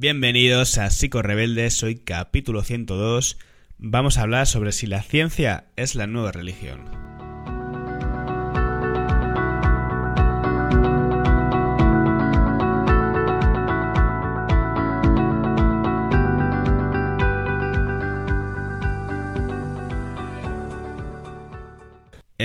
Bienvenidos a Psico Rebeldes, soy capítulo 102. Vamos a hablar sobre si la ciencia es la nueva religión.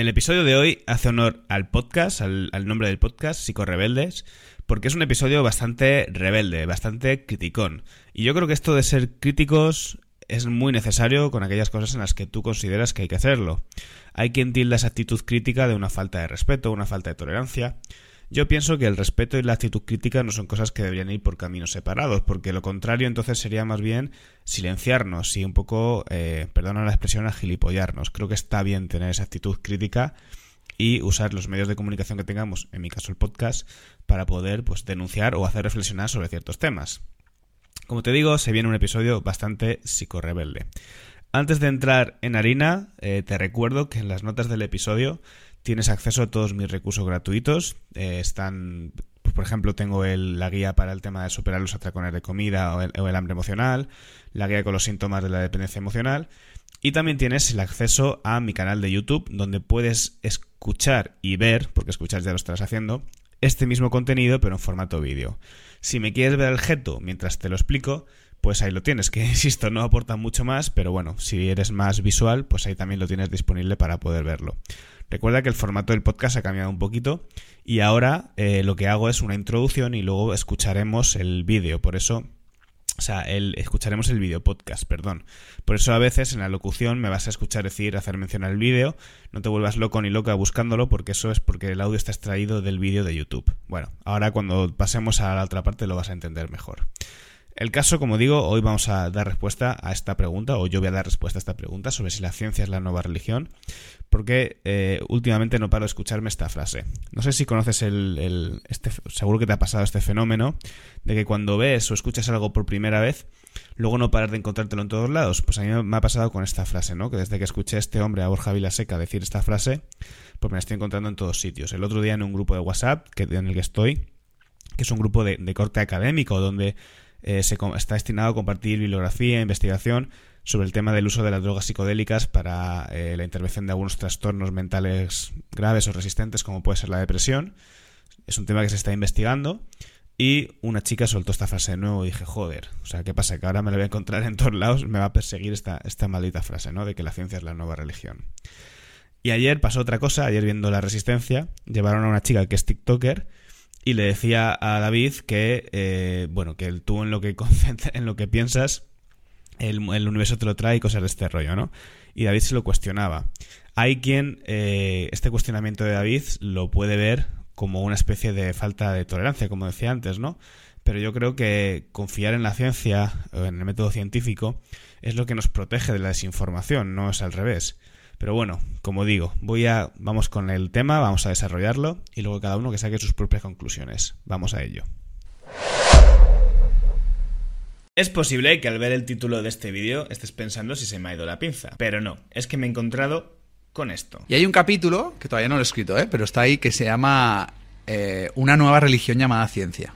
El episodio de hoy hace honor al podcast, al, nombre del podcast, Psico-Rebeldes, porque es un episodio bastante rebelde, bastante criticón. Y yo creo que esto de ser críticos es muy necesario con aquellas cosas en las que tú consideras que hay que hacerlo. Hay quien tilda esa actitud crítica de una falta de respeto, una falta de tolerancia. Yo pienso que el respeto y la actitud crítica no son cosas que deberían ir por caminos separados, porque lo contrario entonces sería más bien silenciarnos y un poco, eh, perdona la expresión, agilipollarnos. Creo que está bien tener esa actitud crítica y usar los medios de comunicación que tengamos, en mi caso el podcast, para poder pues, denunciar o hacer reflexionar sobre ciertos temas. Como te digo, se viene un episodio bastante psicorrebelde. Antes de entrar en harina, eh, te recuerdo que en las notas del episodio tienes acceso a todos mis recursos gratuitos. Eh, están, pues, por ejemplo, tengo la guía para el tema de superar los atracones de comida o el, hambre emocional, la guía con los síntomas de la dependencia emocional. Y también tienes el acceso a mi canal de YouTube, donde puedes escuchar y ver, porque escuchar ya lo estás haciendo, este mismo contenido, pero en formato vídeo. Si me quieres ver el jeto mientras te lo explico, pues ahí lo tienes, que insisto, no aporta mucho más, pero bueno, si eres más visual, pues ahí también lo tienes disponible para poder verlo. Recuerda que el formato del podcast ha cambiado un poquito y ahora eh, lo que hago es una introducción y luego escucharemos el vídeo. Por eso o sea, el, escucharemos el vídeo podcast, perdón. Por eso a veces en la locución me vas a escuchar decir, hacer mención al vídeo. No te vuelvas loco ni loca buscándolo porque eso es porque el audio está extraído del vídeo de YouTube. Bueno, ahora cuando pasemos a la otra parte lo vas a entender mejor. El caso, como digo, hoy vamos a dar respuesta a esta pregunta, o yo voy a dar respuesta a esta pregunta sobre si la ciencia es la nueva religión, porque eh, últimamente no paro de escucharme esta frase. No sé si conoces el, este, seguro que te ha pasado este fenómeno de que cuando ves o escuchas algo por primera vez, luego no paras de encontrártelo en todos lados. Pues a mí me ha pasado con esta frase, ¿no? Que desde que escuché a este hombre, a Borja Vilaseca, decir esta frase, pues me la estoy encontrando en todos sitios. El otro día en un grupo de WhatsApp que, en el que estoy, que es un grupo de, de corte académico, donde eh, se, está destinado a compartir bibliografía e investigación sobre el tema del uso de las drogas psicodélicas para eh, la intervención de algunos trastornos mentales graves o resistentes como puede ser la depresión. Es un tema que se está investigando y una chica soltó esta frase de nuevo y dije, joder, o sea, ¿qué pasa? Que ahora me la voy a encontrar en todos lados, me va a perseguir esta, esta maldita frase, ¿no? De que la ciencia es la nueva religión. Y ayer pasó otra cosa, ayer viendo La Resistencia, llevaron a una chica que es TikToker y le decía a David que, eh, bueno, que tú en lo que, en lo que piensas, el, universo te lo trae y cosas de este rollo, ¿no? Y David se lo cuestionaba. Hay quien eh, este cuestionamiento de David lo puede ver como una especie de falta de tolerancia, como decía antes, ¿no? Pero yo creo que confiar en la ciencia, en el método científico, es lo que nos protege de la desinformación, no es al revés. Pero bueno, como digo, voy a vamos con el tema, vamos a desarrollarlo y luego cada uno que saque sus propias conclusiones. Vamos a ello. Es posible que al ver el título de este vídeo estés pensando si se me ha ido la pinza, pero no, es que me he encontrado con esto. Y hay un capítulo, que todavía no lo he escrito, ¿eh? pero está ahí, que se llama eh, Una nueva religión llamada ciencia.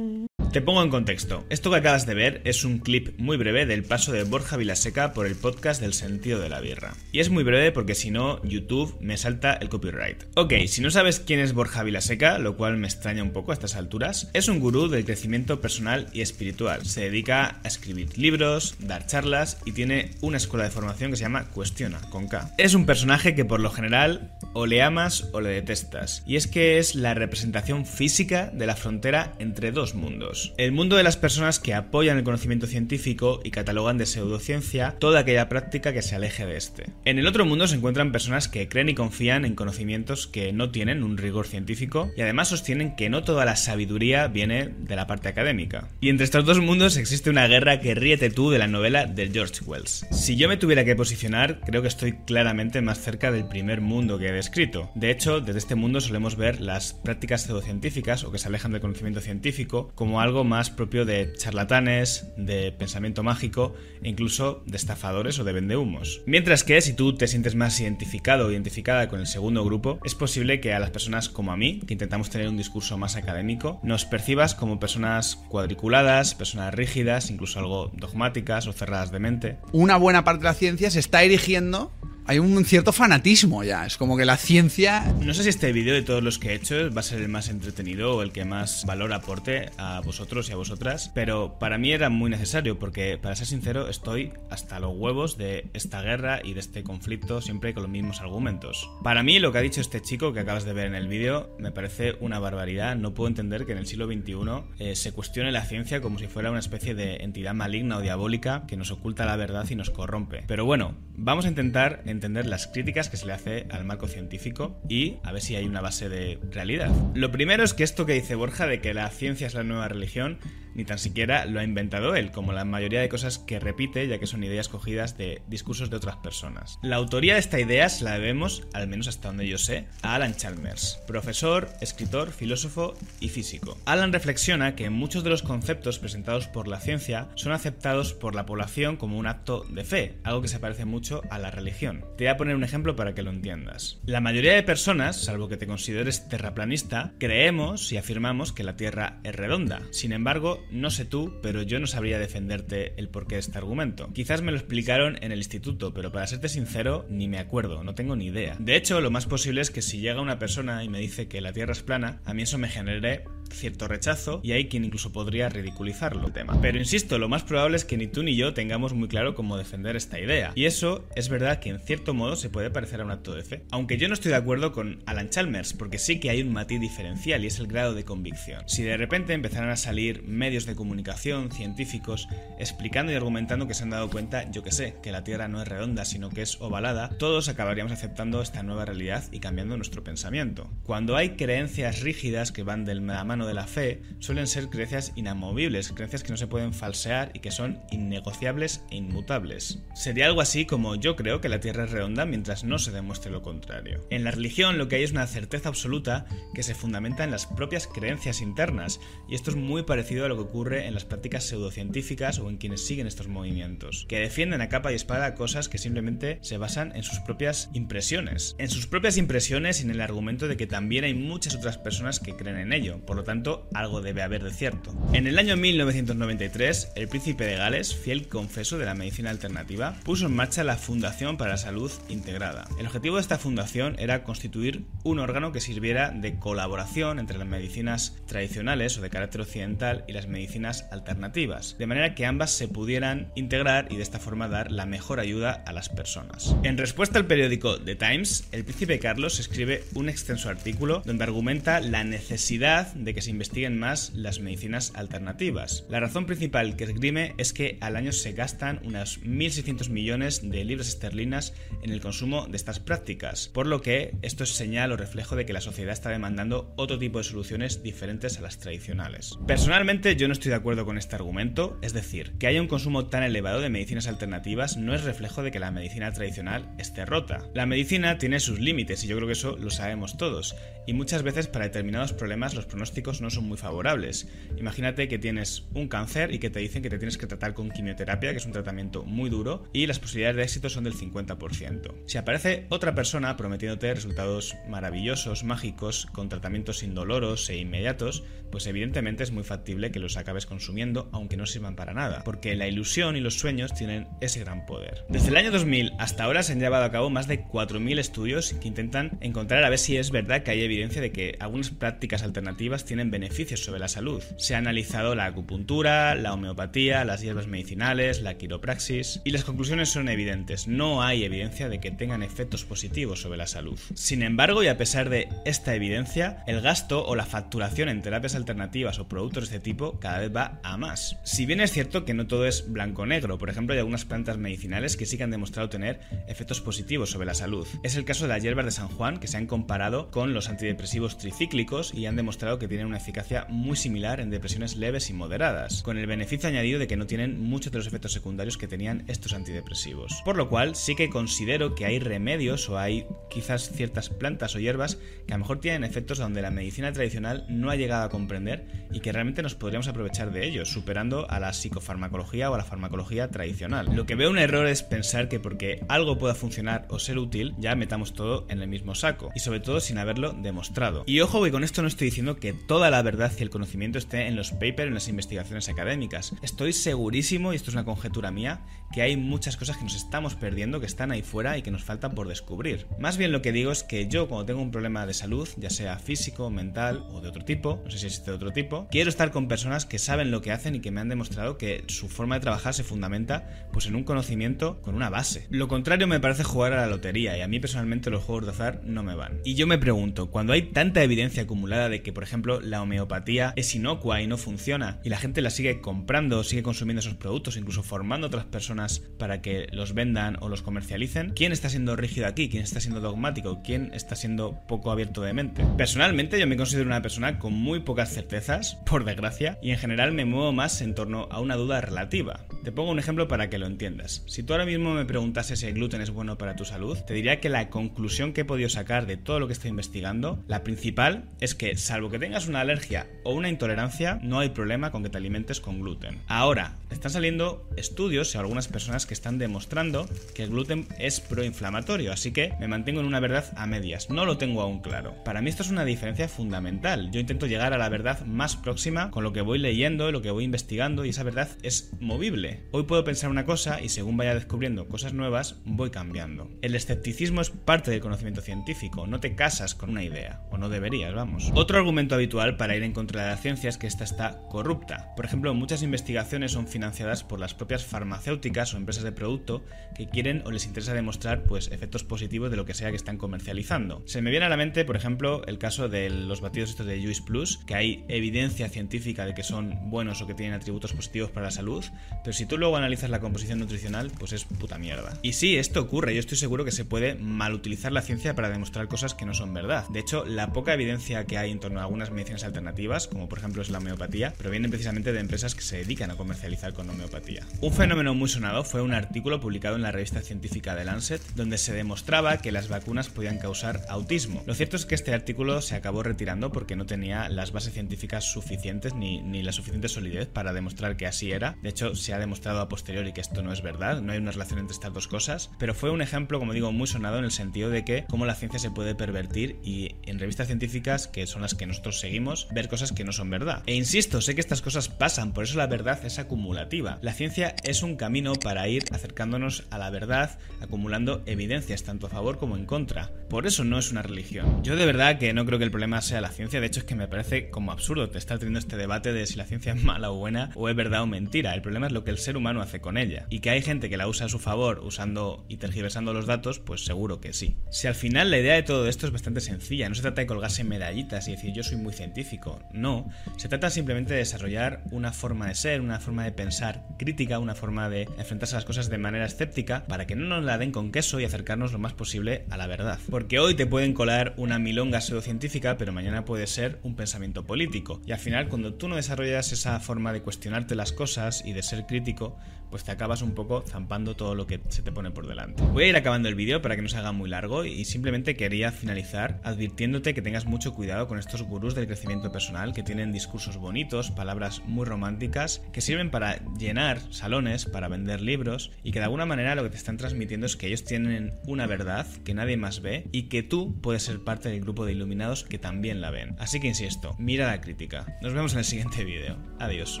Te pongo en contexto. Esto que acabas de ver es un clip muy breve del paso de Borja Vilaseca por el podcast del sentido de la birra. Y es muy breve porque si no, YouTube me salta el copyright. Ok, si no sabes quién es Borja Vilaseca, lo cual me extraña un poco a estas alturas, es un gurú del crecimiento personal y espiritual. Se dedica a escribir libros, dar charlas y tiene una escuela de formación que se llama Cuestiona, con K. Es un personaje que por lo general o le amas o le detestas. Y es que es la representación física de la frontera entre dos mundos. El mundo de las personas que apoyan el conocimiento científico y catalogan de pseudociencia toda aquella práctica que se aleje de este. En el otro mundo se encuentran personas que creen y confían en conocimientos que no tienen un rigor científico y además sostienen que no toda la sabiduría viene de la parte académica. Y entre estos dos mundos existe una guerra que ríete tú de la novela de George Wells. Si yo me tuviera que posicionar, creo que estoy claramente más cerca del primer mundo que he descrito. De hecho, desde este mundo solemos ver las prácticas pseudocientíficas o que se alejan del conocimiento científico como algo algo más propio de charlatanes, de pensamiento mágico e incluso de estafadores o de vendehumos. Mientras que si tú te sientes más identificado o identificada con el segundo grupo, es posible que a las personas como a mí, que intentamos tener un discurso más académico, nos percibas como personas cuadriculadas, personas rígidas, incluso algo dogmáticas o cerradas de mente. Una buena parte de la ciencia se está erigiendo hay un cierto fanatismo ya. Es como que la ciencia. No sé si este vídeo de todos los que he hecho va a ser el más entretenido o el que más valor aporte a vosotros y a vosotras, pero para mí era muy necesario porque, para ser sincero, estoy hasta los huevos de esta guerra y de este conflicto siempre con los mismos argumentos. Para mí, lo que ha dicho este chico que acabas de ver en el vídeo me parece una barbaridad. No puedo entender que en el siglo XXI eh, se cuestione la ciencia como si fuera una especie de entidad maligna o diabólica que nos oculta la verdad y nos corrompe. Pero bueno, vamos a intentar entender las críticas que se le hace al marco científico y a ver si hay una base de realidad. Lo primero es que esto que dice Borja de que la ciencia es la nueva religión ni tan siquiera lo ha inventado él, como la mayoría de cosas que repite, ya que son ideas cogidas de discursos de otras personas. La autoría de esta idea se la debemos, al menos hasta donde yo sé, a Alan Chalmers, profesor, escritor, filósofo y físico. Alan reflexiona que muchos de los conceptos presentados por la ciencia son aceptados por la población como un acto de fe, algo que se parece mucho a la religión. Te voy a poner un ejemplo para que lo entiendas. La mayoría de personas, salvo que te consideres terraplanista, creemos y afirmamos que la Tierra es redonda. Sin embargo, no sé tú, pero yo no sabría defenderte el porqué de este argumento. Quizás me lo explicaron en el instituto, pero para serte sincero, ni me acuerdo, no tengo ni idea. De hecho, lo más posible es que si llega una persona y me dice que la Tierra es plana, a mí eso me genere cierto rechazo y hay quien incluso podría ridiculizarlo el tema. Pero insisto, lo más probable es que ni tú ni yo tengamos muy claro cómo defender esta idea. Y eso es verdad que en cierto modo se puede parecer a un acto de fe. Aunque yo no estoy de acuerdo con Alan Chalmers, porque sí que hay un matiz diferencial y es el grado de convicción. Si de repente empezaran a salir medios de comunicación, científicos, explicando y argumentando que se han dado cuenta, yo que sé, que la Tierra no es redonda, sino que es ovalada, todos acabaríamos aceptando esta nueva realidad y cambiando nuestro pensamiento. Cuando hay creencias rígidas que van de la mano de la fe, suelen ser creencias inamovibles, creencias que no se pueden falsear y que son innegociables e inmutables. Sería algo así como yo creo que la Tierra es redonda mientras no se demuestre lo contrario. En la religión lo que hay es una certeza absoluta que se fundamenta en las propias creencias internas, y esto es muy parecido a lo que ocurre en las prácticas pseudocientíficas o en quienes siguen estos movimientos, que defienden a capa y espada cosas que simplemente se basan en sus propias impresiones. En sus propias impresiones y en el argumento de que también hay muchas otras personas que creen en ello, por lo tanto algo debe haber de cierto. En el año 1993, el príncipe de Gales, fiel confeso de la medicina alternativa, puso en marcha la Fundación para la Salud Integrada. El objetivo de esta fundación era constituir un órgano que sirviera de colaboración entre las medicinas tradicionales o de carácter occidental y las medicinas alternativas, de manera que ambas se pudieran integrar y de esta forma dar la mejor ayuda a las personas. En respuesta al periódico The Times, el príncipe Carlos escribe un extenso artículo donde argumenta la necesidad de que se investiguen más las medicinas alternativas. La razón principal que esgrime es que al año se gastan unas 1.600 millones de libras esterlinas en el consumo de estas prácticas, por lo que esto es señal o reflejo de que la sociedad está demandando otro tipo de soluciones diferentes a las tradicionales. Personalmente yo no estoy de acuerdo con este argumento, es decir, que haya un consumo tan elevado de medicinas alternativas no es reflejo de que la medicina tradicional esté rota. La medicina tiene sus límites y yo creo que eso lo sabemos todos, y muchas veces para determinados problemas los pronósticos no son muy favorables. Imagínate que tienes un cáncer y que te dicen que te tienes que tratar con quimioterapia, que es un tratamiento muy duro, y las posibilidades de éxito son del 50%. Si aparece otra persona prometiéndote resultados maravillosos, mágicos, con tratamientos indoloros e inmediatos, pues evidentemente es muy factible que los acabes consumiendo aunque no sirvan para nada, porque la ilusión y los sueños tienen ese gran poder. Desde el año 2000 hasta ahora se han llevado a cabo más de 4.000 estudios que intentan encontrar a ver si es verdad que hay evidencia de que algunas prácticas alternativas tienen beneficios sobre la salud. Se ha analizado la acupuntura, la homeopatía, las hierbas medicinales, la quiropraxis y las conclusiones son evidentes. No hay evidencia de que tengan efectos positivos sobre la salud. Sin embargo, y a pesar de esta evidencia, el gasto o la facturación en terapias alternativas o productos de este tipo cada vez va a más. Si bien es cierto que no todo es blanco-negro, por ejemplo hay algunas plantas medicinales que sí que han demostrado tener efectos positivos sobre la salud. Es el caso de las hierbas de San Juan que se han comparado con los antidepresivos tricíclicos y han demostrado que tienen una eficacia muy similar en depresiones leves y moderadas, con el beneficio añadido de que no tienen muchos de los efectos secundarios que tenían estos antidepresivos. Por lo cual sí que considero que hay remedios o hay quizás ciertas plantas o hierbas que a lo mejor tienen efectos donde la medicina tradicional no ha llegado a comprender y que realmente nos aprovechar de ellos, superando a la psicofarmacología o a la farmacología tradicional. Lo que veo un error es pensar que porque algo pueda funcionar o ser útil, ya metamos todo en el mismo saco, y sobre todo sin haberlo demostrado. Y ojo que con esto no estoy diciendo que toda la verdad y el conocimiento esté en los papers, en las investigaciones académicas. Estoy segurísimo, y esto es una conjetura mía, que hay muchas cosas que nos estamos perdiendo, que están ahí fuera y que nos faltan por descubrir. Más bien lo que digo es que yo cuando tengo un problema de salud, ya sea físico, mental o de otro tipo, no sé si existe de otro tipo, quiero estar con personas que saben lo que hacen y que me han demostrado que su forma de trabajar se fundamenta pues en un conocimiento con una base. Lo contrario me parece jugar a la lotería y a mí personalmente los juegos de azar no me van. Y yo me pregunto, cuando hay tanta evidencia acumulada de que por ejemplo la homeopatía es inocua y no funciona y la gente la sigue comprando, sigue consumiendo esos productos, incluso formando otras personas para que los vendan o los comercialicen, ¿quién está siendo rígido aquí? ¿Quién está siendo dogmático? ¿Quién está siendo poco abierto de mente? Personalmente yo me considero una persona con muy pocas certezas, por desgracia, y en general me muevo más en torno a una duda relativa. Te pongo un ejemplo para que lo entiendas. Si tú ahora mismo me preguntases si el gluten es bueno para tu salud, te diría que la conclusión que he podido sacar de todo lo que estoy investigando, la principal es que salvo que tengas una alergia o una intolerancia, no hay problema con que te alimentes con gluten. Ahora, están saliendo estudios y algunas personas que están demostrando que el gluten es proinflamatorio, así que me mantengo en una verdad a medias, no lo tengo aún claro. Para mí esto es una diferencia fundamental. Yo intento llegar a la verdad más próxima con lo que voy leyendo, lo que voy investigando y esa verdad es movible. Hoy puedo pensar una cosa y según vaya descubriendo cosas nuevas, voy cambiando. El escepticismo es parte del conocimiento científico, no te casas con una idea, o no deberías, vamos. Otro argumento habitual para ir en contra de la ciencia es que esta está corrupta. Por ejemplo, muchas investigaciones son financiadas por las propias farmacéuticas o empresas de producto que quieren o les interesa demostrar pues efectos positivos de lo que sea que están comercializando. Se me viene a la mente, por ejemplo, el caso de los batidos estos de Juice Plus, que hay evidencia científica de que son buenos o que tienen atributos positivos para la salud, pero si tú luego analizas la composición nutricional, pues es puta mierda. Y sí, esto ocurre, yo estoy seguro que se puede malutilizar la ciencia para demostrar cosas que no son verdad. De hecho, la poca evidencia que hay en torno a algunas medicinas alternativas, como por ejemplo es la homeopatía, provienen precisamente de empresas que se dedican a comercializar con homeopatía. Un fenómeno muy sonado fue un artículo publicado en la revista científica The Lancet, donde se demostraba que las vacunas podían causar autismo. Lo cierto es que este artículo se acabó retirando porque no tenía las bases científicas suficientes ni, ni la suficiente solidez para demostrar que así era. De hecho, se ha demostrado a posteriori que esto no es verdad, no hay una relación entre estas dos cosas, pero fue un ejemplo, como digo, muy sonado en el sentido de que cómo la ciencia se puede pervertir y en revistas científicas, que son las que nosotros seguimos, ver cosas que no son verdad. E insisto, sé que estas cosas pasan, por eso la verdad es acumulativa. La ciencia es un camino para ir acercándonos a la verdad, acumulando evidencias tanto a favor como en contra. Por eso no es una religión. Yo de verdad que no creo que el problema sea la ciencia, de hecho es que me parece como absurdo estar teniendo este debate de si la ciencia es mala o buena o es verdad o mentira. El problema es lo que el ser humano hace con ella. Y que hay gente que la usa a su favor usando y tergiversando los datos, pues seguro que sí. Si al final la idea de todo esto es bastante sencilla, no se trata de colgarse medallitas y decir yo soy muy científico, no, se trata simplemente de desarrollar una forma de ser, una forma de pensar crítica, una forma de enfrentarse a las cosas de manera escéptica para que no nos la den con queso y acercarnos lo más posible a la verdad. Porque hoy te pueden colar una milonga pseudocientífica, pero mañana puede ser un pensamiento político. Y al final, cuando tú no desarrollas esa forma de cuestionarte las cosas y de ser crítico, pues te acabas un poco zampando todo lo que se te pone por delante. Voy a ir acabando el vídeo para que no se haga muy largo y simplemente quería finalizar advirtiéndote que tengas mucho cuidado con estos gurús del crecimiento personal que tienen discursos bonitos, palabras muy románticas, que sirven para llenar salones, para vender libros y que de alguna manera lo que te están transmitiendo es que ellos tienen una verdad que nadie más ve y que tú puedes ser parte del grupo de iluminados que también la ven. Así que insisto, mira la crítica. Nos vemos en el siguiente vídeo. Adiós.